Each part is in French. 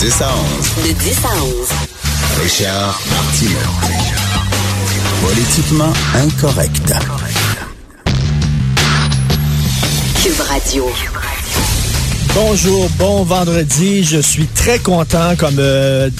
10 à 11. De 10 à 11. Richard Martineau. Politiquement incorrect. Cube Radio. Bonjour, bon vendredi. Je suis très content comme euh,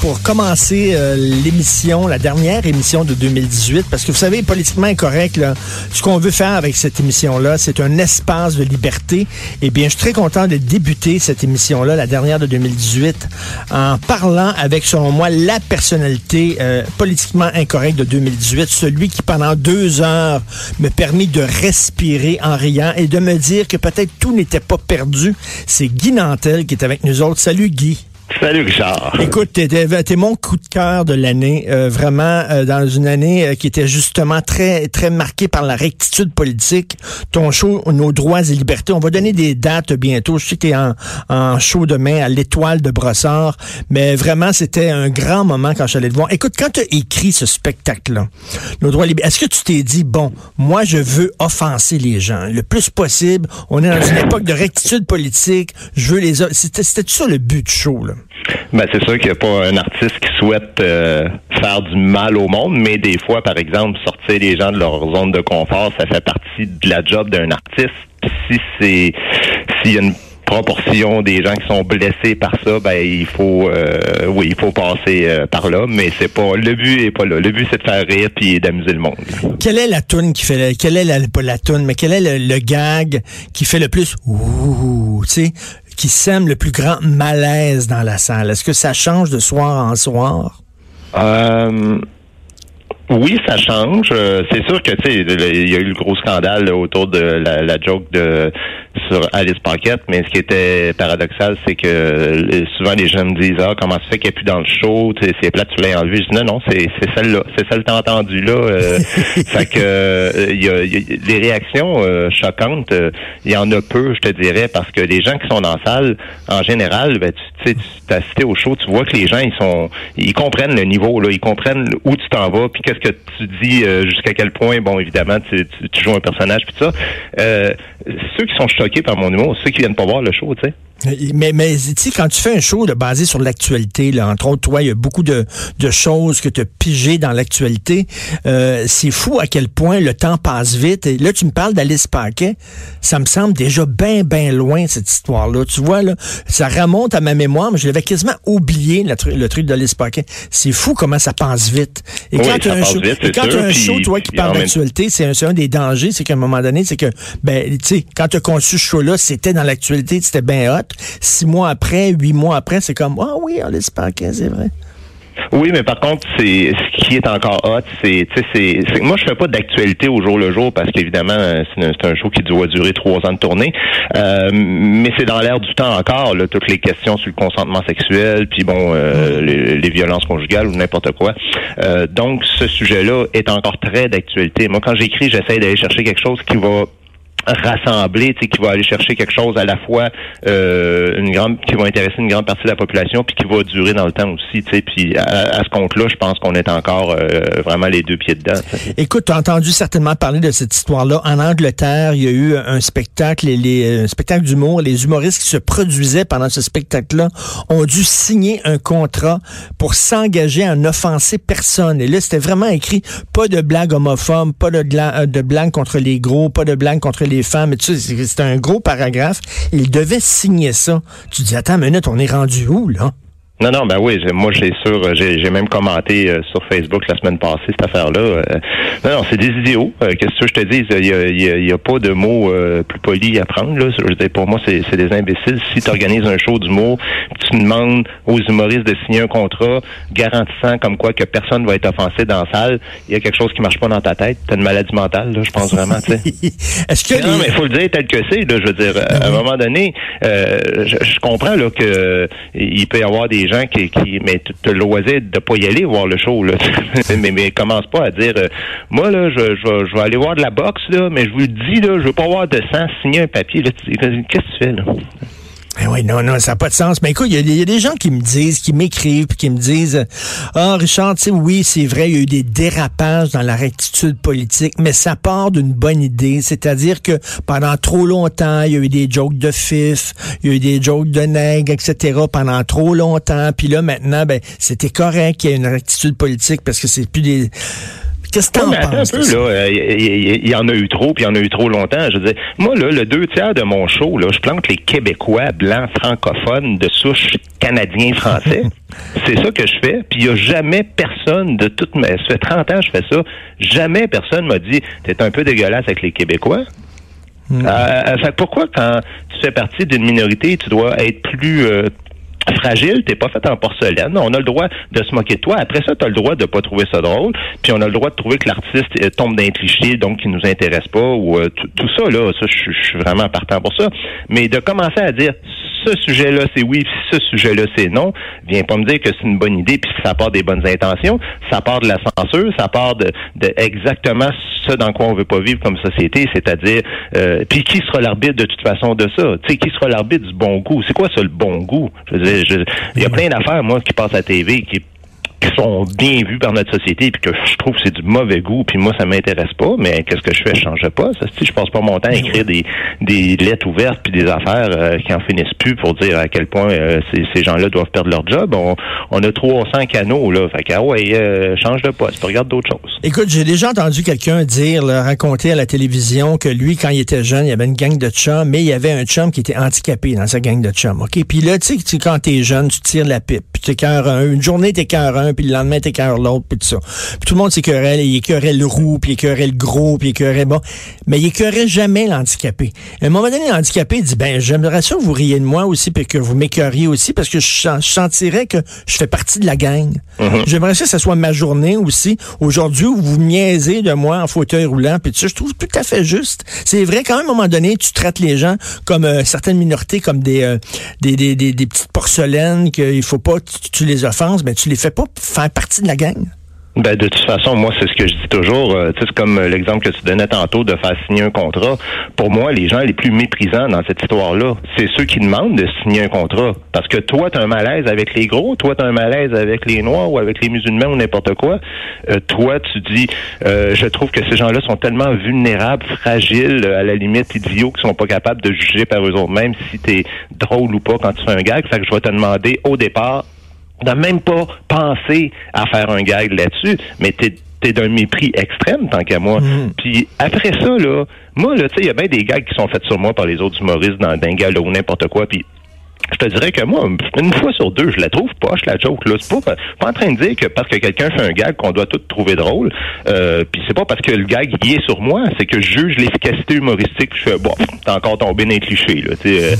pour- commencer euh, l'émission, la dernière émission de 2018, parce que vous savez, politiquement incorrect, là, ce qu'on veut faire avec cette émission-là, c'est un espace de liberté. Eh bien, je suis très content de débuter cette émission-là, la dernière de 2018, en parlant avec, selon moi, la personnalité euh, politiquement incorrecte de 2018, celui qui, pendant deux heures, me permis de respirer en riant et de me dire que peut-être tout n'était pas perdu. C'est Guy Nantel qui est avec nous autres. Salut Guy. Salut Richard. Écoute, t'es, mon coup de cœur de l'année, euh, vraiment euh, dans une année euh, qui était justement très très marquée par la rectitude politique. Ton show Nos droits et libertés, on va donner des dates bientôt. Je sais que t'es en, en show demain à l'Étoile de Brossard, mais vraiment c'était un grand moment quand je suis allé te voir. Écoute, quand tu as écrit ce spectacle-là, Nos droits et libertés, est-ce que tu t'es dit bon, moi je veux offenser les gens le plus possible. On est dans une époque de rectitude politique. Je veux les. c'était ça le but du show là? Ben, c'est sûr qu'il n'y a pas un artiste qui souhaite euh, faire du mal au monde, mais des fois, par exemple, sortir les gens de leur zone de confort, ça fait partie de la job d'un artiste. Si c'est s'il y a une proportion des gens qui sont blessés par ça, ben il faut euh, oui, il faut passer euh, par là, mais c'est pas le but est pas là. Le but c'est de faire rire puis d'amuser le monde. Quelle est la toune qui fait le, quelle est la, pas la mais quel est le gag qui fait le plus ouh, tu sais, qui sème le plus grand malaise dans la salle? Est-ce que ça change de soir en soir? Euh, oui, ça change. Euh, c'est sûr que tu sais, il y a eu le gros scandale autour de la joke de sur Alice Paquette, mais ce qui était paradoxal, c'est que euh, souvent les gens me disent ah comment ça fait qu'elle est plus dans le show, tu sais, c'est plate, tu l'as enlevé. Je dis non non, c'est c'est celle-là, c'est celle que t'as entendue là. Euh, fait que euh, il y, a, y a des réactions euh, choquantes, euh, il y en a peu, je te dirais, parce que les gens qui sont dans la salle, en général, ben, tu sais, tu t'as assisté au show, tu vois que les gens ils sont, ils comprennent le niveau là, ils comprennent où tu t'en vas, puis qu'est-ce que tu dis euh, jusqu'à quel point, bon évidemment tu, tu, tu joues un personnage puis tout ça. Euh, ceux qui sont choqués par mon humour, ceux qui viennent pas voir le show, tu sais. Mais, mais tu sais, quand tu fais un show là, basé sur l'actualité, là, entre autres, toi, il y a beaucoup de, de choses que tu as pigées dans l'actualité. Euh, c'est fou à quel point le temps passe vite. Et là, tu me parles d'Alice Paquet. Ça me semble déjà bien, bien loin, cette histoire-là. Tu vois, là, ça remonte à ma mémoire, mais je l'avais quasiment oublié, le, tru- le truc d'Alice Paquet. C'est fou comment ça passe vite. Et Oui, quand tu as un show, vite, et c'est quand sûr, t'as un puis- show, toi, qui parle même- d'actualité, c'est un, c'est un des dangers, c'est qu'à un moment donné, c'est que, ben, tu sais, quand tu as conçu ce show-là, c'était dans l'actualité, c'était bien hot. Six mois après, huit mois après, c'est comme, ah oui, Alice Paquet, c'est vrai. Oui, mais par contre, c'est ce qui est encore hot, c'est, tu sais, c'est, c'est- moi je fais pas d'actualité au jour le jour parce qu'évidemment c'est un, c'est un show qui doit durer trois ans de tournée, Euh, mais c'est dans l'air du temps encore là, toutes les questions sur le consentement sexuel, puis bon euh, les, les violences conjugales ou n'importe quoi. Euh, donc ce sujet-là est encore très d'actualité. Moi quand j'écris, j'essaie d'aller chercher quelque chose qui va sais, qui va aller chercher quelque chose à la fois euh, une grande, qui va intéresser une grande partie de la population, puis qui va durer dans le temps aussi. Puis à, à ce compte-là, je pense qu'on est encore euh, vraiment les deux pieds dedans. Écoute, tu as entendu certainement parler de cette histoire-là. En Angleterre, il y a eu un spectacle, les, les- un spectacle d'humour. Les humoristes qui se produisaient pendant ce spectacle-là ont dû signer un contrat pour s'engager à n'offenser personne. Et là, c'était vraiment écrit pas de blagues homophobes, pas de, euh, de blagues contre les gros, pas de blagues contre les C'était un gros paragraphe. Ils devaient signer ça. Tu dis, attends une on est rendu où, là? Non, non, ben oui, moi j'ai sûr, euh, j'ai même commenté euh, sur Facebook la semaine passée cette affaire-là. Euh, non, non, c'est des idiots. Euh, Qu'est-ce que je te dis? Il y a, y a- y a pas de mots euh, plus polis à prendre. Là. Je veux dire, pour moi, c'est des imbéciles. Si tu organises un show d'humour, tu demandes aux humoristes de signer un contrat garantissant comme quoi que personne va être offensé dans la salle, il y a quelque chose qui marche pas dans ta tête. T'as une maladie mentale, là, je pense vraiment. Est-ce que Non, les- mais il faut le dire tel que c'est. Je veux dire, à un moment donné, euh, je, je comprends là que euh, il peut y avoir des gens qui, qui mais le loisir de pas y aller voir le show. Là. mais, mais commence pas à dire, euh, moi là, je, je, vais aller voir de la boxe là, mais je vous le dis là, je veux pas voir de sang signer un papier. Là, Qu'est-ce que tu fais là? Ben oui, non, non, ça n'a pas de sens. Mais écoute, il y, a des gens qui me disent, qui m'écrivent, puis qui me disent Ah, Richard, tu sais, oui, c'est vrai, il y a eu des dérapages dans la rectitude politique, mais ça part d'une bonne idée. C'est-à-dire que pendant trop longtemps, il y a eu des jokes de fif, il y a eu des jokes de nègres, etc. pendant trop longtemps. Puis là, maintenant, ben, c'était correct qu'il y ait une rectitude politique parce que c'est plus des Qu'est-ce que t'en penses? Un peu, là, il y, en a eu trop, puis il y en a eu trop longtemps. Je veux dire, moi, là, le deux tiers de mon show, là, je plante les Québécois blancs francophones de souche canadien-français. C'est ça que je fais. Puis il n'y a jamais personne de toute ma... Ça fait 30 ans que je fais ça. Jamais personne m'a dit, t'es un peu dégueulasse avec les Québécois. Euh, euh pourquoi quand tu fais partie d'une minorité, tu dois être plus euh, fragile, t'es pas fait en porcelaine. On a le droit de se moquer de toi. Après ça, tu as le droit de pas trouver ça drôle. Puis on a le droit de trouver que l'artiste euh, tombe d'un cliché, donc qui nous intéresse pas. Ou euh, tout ça, là, ça, je suis vraiment partant pour ça. Mais de commencer à dire ce sujet-là, c'est oui, ce sujet-là, c'est non, viens pas me dire que c'est une bonne idée, puis ça part des bonnes intentions, ça part de la censure, ça part de, de exactement ce dans quoi on veut pas vivre comme société, c'est-à-dire, euh, puis qui sera l'arbitre de toute façon de ça? Tu sais, qui sera l'arbitre du bon goût? C'est quoi ça, le bon goût? Je veux dire, il y a plein d'affaires, moi, qui passent à la TV, qui qui sont bien vus par notre société puis que je trouve que c'est du mauvais goût puis moi ça m'intéresse pas mais qu'est-ce que je fais? Je change pas. Ça si je passe pas mon temps à écrire des des lettres ouvertes puis des affaires euh, qui en finissent plus pour dire à quel point euh, ces, ces gens-là doivent perdre leur job. On, on a 300 canaux là. Fait que ah ouais euh, change de poste regarde d'autres choses. Écoute j'ai déjà entendu quelqu'un dire raconter à la télévision que lui quand il était jeune il y avait une gang de chums mais il y avait un chum qui était handicapé dans sa gang de chums ok? Puis là tu sais quand t'es jeune tu tires la pipe. Puis t'es un une journée t'es un puis le lendemain, t'écœures l'autre, puis tout ça. Puis tout le monde s'écœurait, il écœurait le roux, puis il écœurait le gros, puis il écœurait bon. Mais il écœurait jamais l'handicapé. À un moment donné, l'handicapé dit, ben, j'aimerais ça que vous riez de moi aussi, puis que vous m'écœuriez aussi, parce que je, sentirais que je fais partie de la gang. Mm-hmm. J'aimerais ça que ce soit ma journée aussi. Aujourd'hui, où vous niaisez de moi en fauteuil roulant, puis ça, je trouve tout à fait juste. C'est vrai qu'à un moment donné, tu traites les gens comme euh, certaines minorités, comme des, euh, des, des, des, petites porcelaines, qu'il faut pas, tu, tu les offenses, mais tu les fais pas faire partie de la gang? Ben, de toute façon, moi, c'est ce que je dis toujours. Euh, tu sais, c'est comme euh, l'exemple que tu donnais tantôt de faire signer un contrat. Pour moi, les gens les plus méprisants dans cette histoire-là, c'est ceux qui demandent de signer un contrat. Parce que toi, tu as un malaise avec les gros, toi, tu as un malaise avec les noirs ou avec les musulmans ou n'importe quoi. Euh, toi, tu dis, je trouve que ces gens-là sont tellement vulnérables, fragiles, à la limite idiots, qu'ils sont pas capables de juger par eux-mêmes si tu es drôle ou pas quand tu fais un gag. Fait que je vais te demander au départ, n'a même pas pensé à faire un gag là-dessus, mais t'es t'es d'un mépris extrême tant qu'à moi. Mm. Puis après ça, là, moi, là, tu sais, il y a bien des gags qui sont faits sur moi par les autres humoristes dans un gars ou n'importe quoi, puis je te dirais que moi, une fois sur deux, je la trouve poche, la joke. Là. C'est pas, pas en train de dire que parce que quelqu'un fait un gag qu'on doit tout trouver drôle. Euh, puis c'est pas parce que le gag y est sur moi, c'est que je juge l'efficacité humoristique. Puis je fais, bon, t'as encore tombé dans les clichés. Là, sais, euh,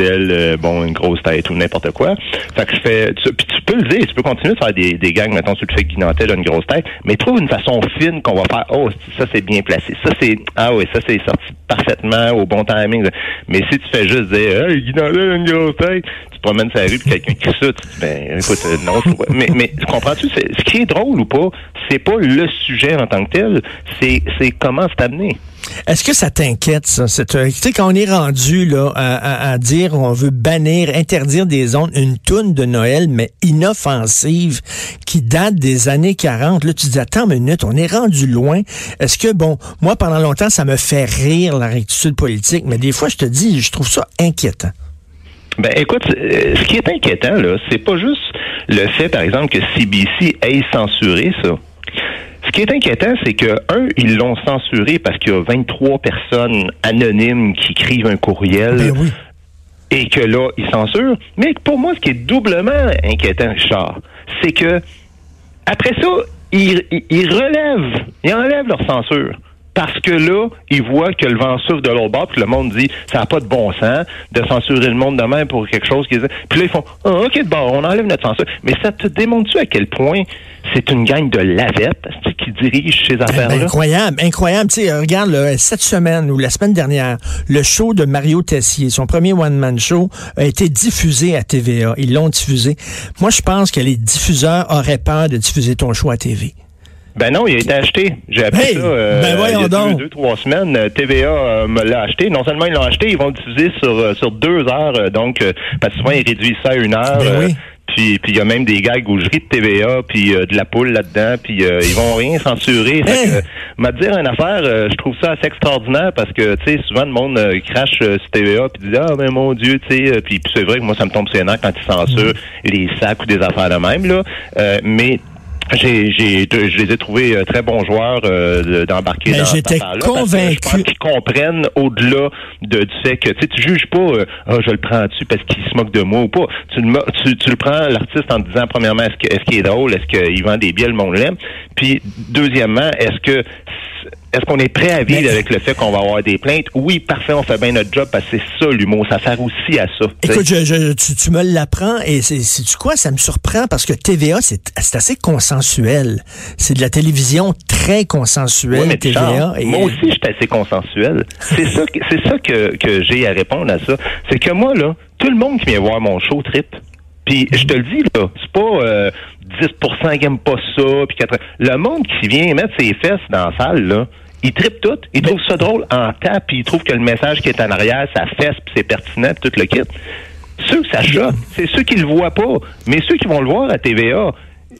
euh, bon, une grosse tête ou n'importe quoi. Fait que je fais... Puis tu peux le dire, tu peux continuer de faire des, des gags, mettons, sur le fait que Guinantel a une grosse tête, mais trouve une façon fine qu'on va faire, oh, ça c'est bien placé. Ça c'est... Ah oui, ça c'est sorti parfaitement au bon timing. Mais si tu fais juste dire, hey, Guinantel une grosse tu te promènes sur la rue et quelqu'un qui ça, tu dis, ben, écoute, euh, non, mais, mais comprends-tu, ce qui est drôle ou pas, c'est pas le sujet en tant que tel, c'est, c'est comment c'est amené. Est-ce que ça t'inquiète, ça? Euh, tu sais, quand on est rendu là, à, à, dire on veut bannir, interdire des zones, une toune de Noël, mais inoffensive, qui date des années 40, là, tu te dis, attends une minute, on est rendu loin. Est-ce que, bon, moi, pendant longtemps, ça me fait rire, la rectitude politique, mais des fois, je te dis, je trouve ça inquiétant. Ben écoute, euh, ce qui est inquiétant, là, c'est pas juste le fait, par exemple, que CBC ait censuré ça. Ce qui est inquiétant, c'est que, un, ils l'ont censuré parce qu'il y a 23 personnes anonymes qui écrivent un courriel. Ben oui. Et que là, ils censurent. Mais pour moi, ce qui est doublement inquiétant, Richard, c'est que, après ça, ils, ils relèvent, ils enlèvent leur censure parce que là, ils voient que le vent souffle de l'autre bord, puis le monde dit ça n'a pas de bon sens de censurer le monde de même pour quelque chose qui Puis là, ils font ah, OK, de bord, on enlève notre censure. Mais ça te démontre-tu à quel point c'est une gang de lavettes qui dirige ces affaires-là? incroyable, incroyable. Tu sais, regarde, cette semaine ou la semaine dernière, le show de Mario Tessier, son premier one-man show, a été diffusé à TVA. Ils l'ont diffusé. Moi, je pense que les diffuseurs auraient peur de diffuser ton show à TV. Ben non, il a été acheté. J'ai appris Hey, ça euh, ben voyons il y a donc. Deux, deux, trois semaines. Euh, TVA euh, me l'a acheté. Non seulement ils l'ont acheté, ils vont l'utiliser sur, euh, sur deux heures. donc, euh, parce que souvent, ils réduisent ça à une heure. Ben oui. Puis il y a même des gags où je ris de TVA, puis euh, de la poule là-dedans, puis euh, ils vont rien censurer. Fait Hein? que, euh, m'a dire une affaire, euh, je trouve ça assez extraordinaire parce que tu sais souvent le monde crache sur TVA puis dit ah ben mon Dieu tu sais puis puis c'est vrai que moi ça me tombe sur les nerfs quand ils censurent Mm. les sacs ou des affaires de même là, Euh, mais j'ai, j'ai, je les ai trouvés euh, très bons joueurs euh, de- d'embarquer Mais dans j'étais convaincu. Je pense qu'ils comprennent au-delà de, du fait que tu sais, tu juges pas, euh, ah je le prends dessus parce qu'il se moque de moi ou pas. Tu, tu, tu le prends l'artiste en te disant premièrement est-ce que est-ce qu'il est drôle, est-ce qu'il vend des billets, le monde l'aime. Puis deuxièmement, est-ce que est-ce qu'on est prêt à vivre Mais- avec le fait qu'on va avoir des plaintes? Oui, parfait, on fait bien notre job parce que c'est ça l'humour. Ça sert aussi à ça. Écoute, je, je- tu, tu me l'apprends et c'est c'est quoi? Ça me surprend parce que TVA c'est c'est assez consensuel. C'est de la télévision très consensuelle mais TVA. Et- moi aussi, je suis assez consensuel. C'est ça, que- c'est ça que, que j'ai à répondre à ça. C'est que moi, là, tout le monde qui vient voir mon show trip. Puis je te le dis, là, c'est pas euh, 10% qui aiment pas ça, puis 80. Le monde qui vient mettre ses fesses dans la salle, là, ils trippent tout. Ils trouvent ça drôle en tape, puis ils trouvent que le message qui est en arrière, ça fesse, puis c'est pertinent, tout le kit. Ceux que ça choque, c'est ceux qui le voient pas. Mais ceux qui vont le voir à TVA,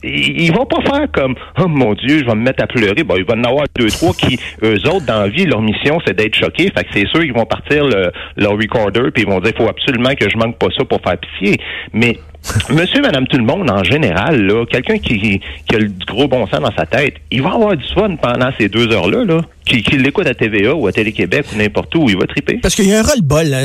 ils vont pas faire comme Oh mon Dieu, je vais me mettre à pleurer. Bon, il va en avoir deux, trois qui, eux autres, dans la vie, leur mission, c'est d'être choqués. Fait que c'est sûr qu'ils vont partir le, leur recorder puis ils vont dire faut absolument que je manque pas ça pour faire pitié. Mais Monsieur, Madame, tout le monde, en général, là, quelqu'un qui, qui a du gros bon sens dans sa tête, il va avoir du fun pendant ces deux heures-là, là, qui, l'écoute à TVA ou à Télé-Québec ou n'importe où, il va triper. Parce qu'il y a un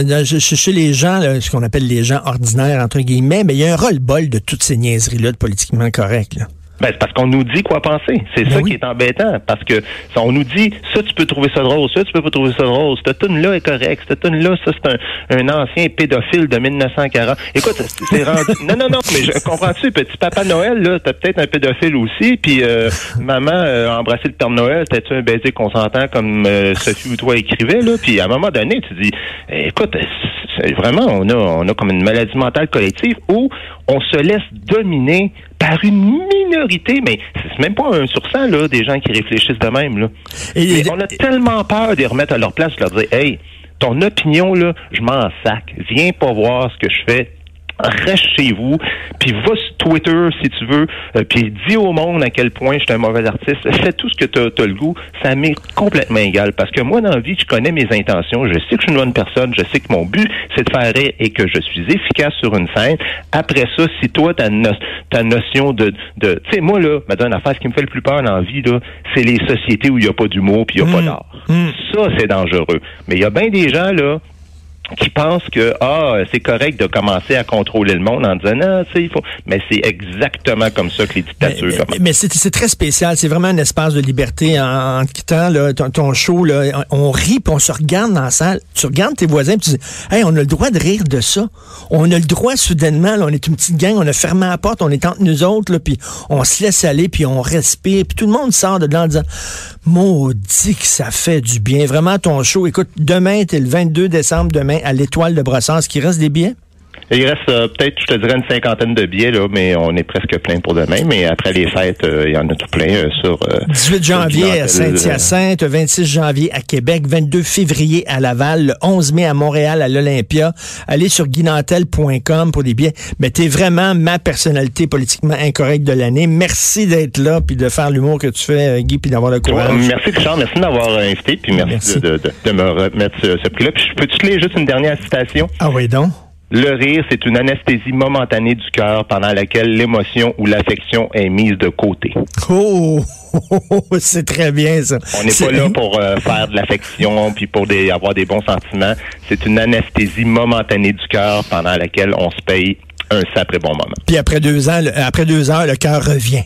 dans- chez les gens, ce qu'on appelle les gens ordinaires, entre guillemets, mais il y a un ras-le-bol de toutes ces niaiseries-là de politiquement correct. Ben, c'est parce qu'on nous dit quoi penser. C'est Ben ça oui. qui est embêtant. Parce que ça, on nous dit, ça, tu peux trouver ça drôle, ça, tu peux pas trouver ça drôle. Cette tune-là est correcte. Cette tune-là, ça, c'est un, un ancien pédophile de 1940. Écoute, c'est rendu... Non, non, non, mais je comprends-tu, petit papa Noël, là, t'as peut-être un pédophile aussi, puis euh, maman euh, a embrassé le Père Noël, t'as-tu un baiser consentant comme euh, Sophie ou toi écrivait, là? Puis à un moment donné, tu dis, écoute, vraiment, on a, on a comme une maladie mentale collective où on se laisse dominer par une minorité, mais c'est même pas un sur cent, là, des gens qui réfléchissent de même, là. Et- Mais on a tellement peur de les remettre à leur place, de leur dire, hey, ton opinion, là, je m'en sac. Viens pas voir ce que je fais. Reste chez vous, puis va sur Twitter si tu veux, euh, puis dis au monde à quel point je suis un mauvais artiste. Fais tout ce que tu as, le goût. Ça m'est complètement égal. Parce que moi, dans la vie, je connais mes intentions. Je sais que je suis une bonne personne. Je sais que mon but, c'est de faire rire et que je suis efficace sur une scène. Après ça, si toi, ta, no- ta notion de... de tu sais, moi, là, madame, l'affaire, ce qui me fait le plus peur dans la vie, là, c'est les sociétés où il n'y a pas d'humour puis il n'y a pas d'art. Ça, c'est dangereux. Mais il y a bien des gens, là, qui pensent que ah c'est correct de commencer à contrôler le monde en disant non tu sais il faut mais c'est exactement comme ça que les dictatures mais- commencent. mais c'est c'est très spécial. C'est vraiment un espace de liberté en, en quittant là, ton, ton show. Là, on rit puis on se regarde dans la salle. Tu regardes tes voisins puis tu dis Hey, on a le droit de rire de ça. On a le droit soudainement. là, on est une petite gang. On a fermé la porte. On est entre nous autres. Là, puis on se laisse aller puis on respire. Puis tout le monde sort de là en disant Maudit que ça fait du bien. Vraiment ton show. Écoute, demain, t'es le 22 décembre, demain à l'Étoile de. Est-ce qu'il reste des billets? Il reste euh, peut-être je te dirais une cinquantaine de billets là mais on est presque plein pour demain mais après les fêtes euh, il y en a tout plein euh, sur euh, 18 sur janvier à Saint-Hyacinthe, 26 janvier à Québec, 22 février à Laval, le 11 mai à Montréal à l'Olympia. Allez sur guinantel.com pour des billets. Mais t'es vraiment ma personnalité politiquement incorrecte de l'année. Merci d'être là puis de faire l'humour que tu fais, Guy, puis d'avoir le Ouais, courage. merci Richard, merci de m'avoir invité, puis merci, Merci. De, de, de me remettre ce, ce prix-là. Puis je peux-tu te lire juste une dernière citation? Ah oui, donc. Le rire, c'est une anesthésie momentanée du cœur pendant laquelle l'émotion ou l'affection est mise de côté. Oh, c'est très bien ça. On n'est pas là pour euh, faire de l'affection puis pour des, avoir des bons sentiments. C'est une anesthésie momentanée du cœur pendant laquelle on se paye un sacré bon moment. Puis après deux ans, le- après deux heures, le cœur revient.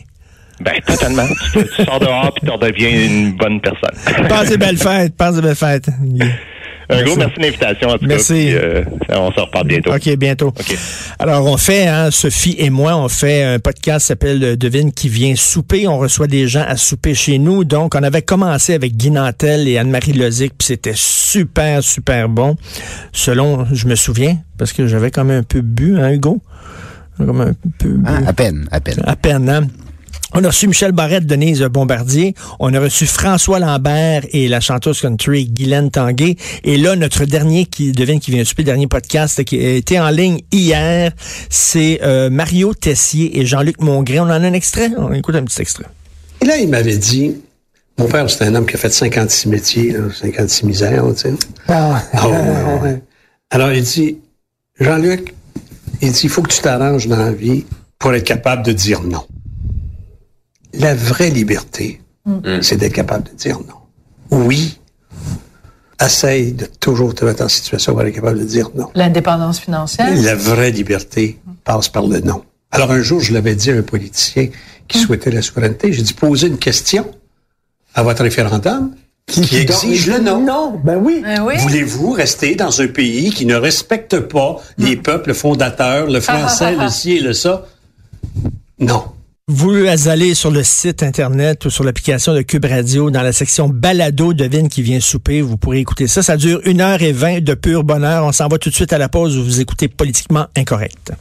Ben, totalement. tu, tu sors dehors puis tu redeviens une bonne personne. Passe des belles fêtes, passe des belles fêtes. Un gros merci de l'invitation, en tout Merci. cas. puis, euh, on se reparle bientôt. OK, bientôt. OK. Alors, on fait, hein, Sophie et moi, on fait un podcast qui s'appelle euh, Devine qui vient souper. On reçoit des gens à souper chez nous. Donc, on avait commencé avec Guy Nantel et Anne-Marie Lozic, puis c'était super, super bon. Selon, je me souviens, parce que j'avais quand même un peu bu, hein, Hugo? Comme un peu bu. Ah, à peine, à peine. À peine, hein? On a reçu Michel Barrette, Denise Bombardier. On a reçu François Lambert et la chanteuse country Guylaine Tanguay. Et là, notre dernier qui devine qui vient super dernier podcast qui a été en ligne hier, c'est euh, Mario Tessier et Jean-Luc Mongré. On en a un extrait? On écoute un petit extrait. Et là, il m'avait dit, mon père, c'est un homme qui a fait 56 métiers, là, 56 misères, tu sais. Ah, Ah ouais, ouais, ouais. Alors, il dit, Jean-Luc, il dit, il faut que tu t'arranges dans la vie pour être capable de dire non. La vraie liberté, c'est d'être capable de dire non. Oui, essaye de toujours te mettre en situation pour être capable de dire non. L'indépendance financière. La vraie liberté passe par le non. Alors un jour, je l'avais dit à un politicien qui souhaitait la souveraineté, j'ai dit posez une question à votre référendum qui, exige le non. Non, ben oui. Eh oui. Voulez-vous rester dans un pays qui ne respecte pas les peuples fondateurs, le français, le ci et le ça? Non. Vous allez sur le site Internet ou sur l'application de Cube Radio, dans la section Balado, devine qui vient souper. Vous pourrez écouter ça. Ça dure une heure et vingt de pur bonheur. On s'en va tout de suite à la pause où vous écoutez Politiquement Incorrect.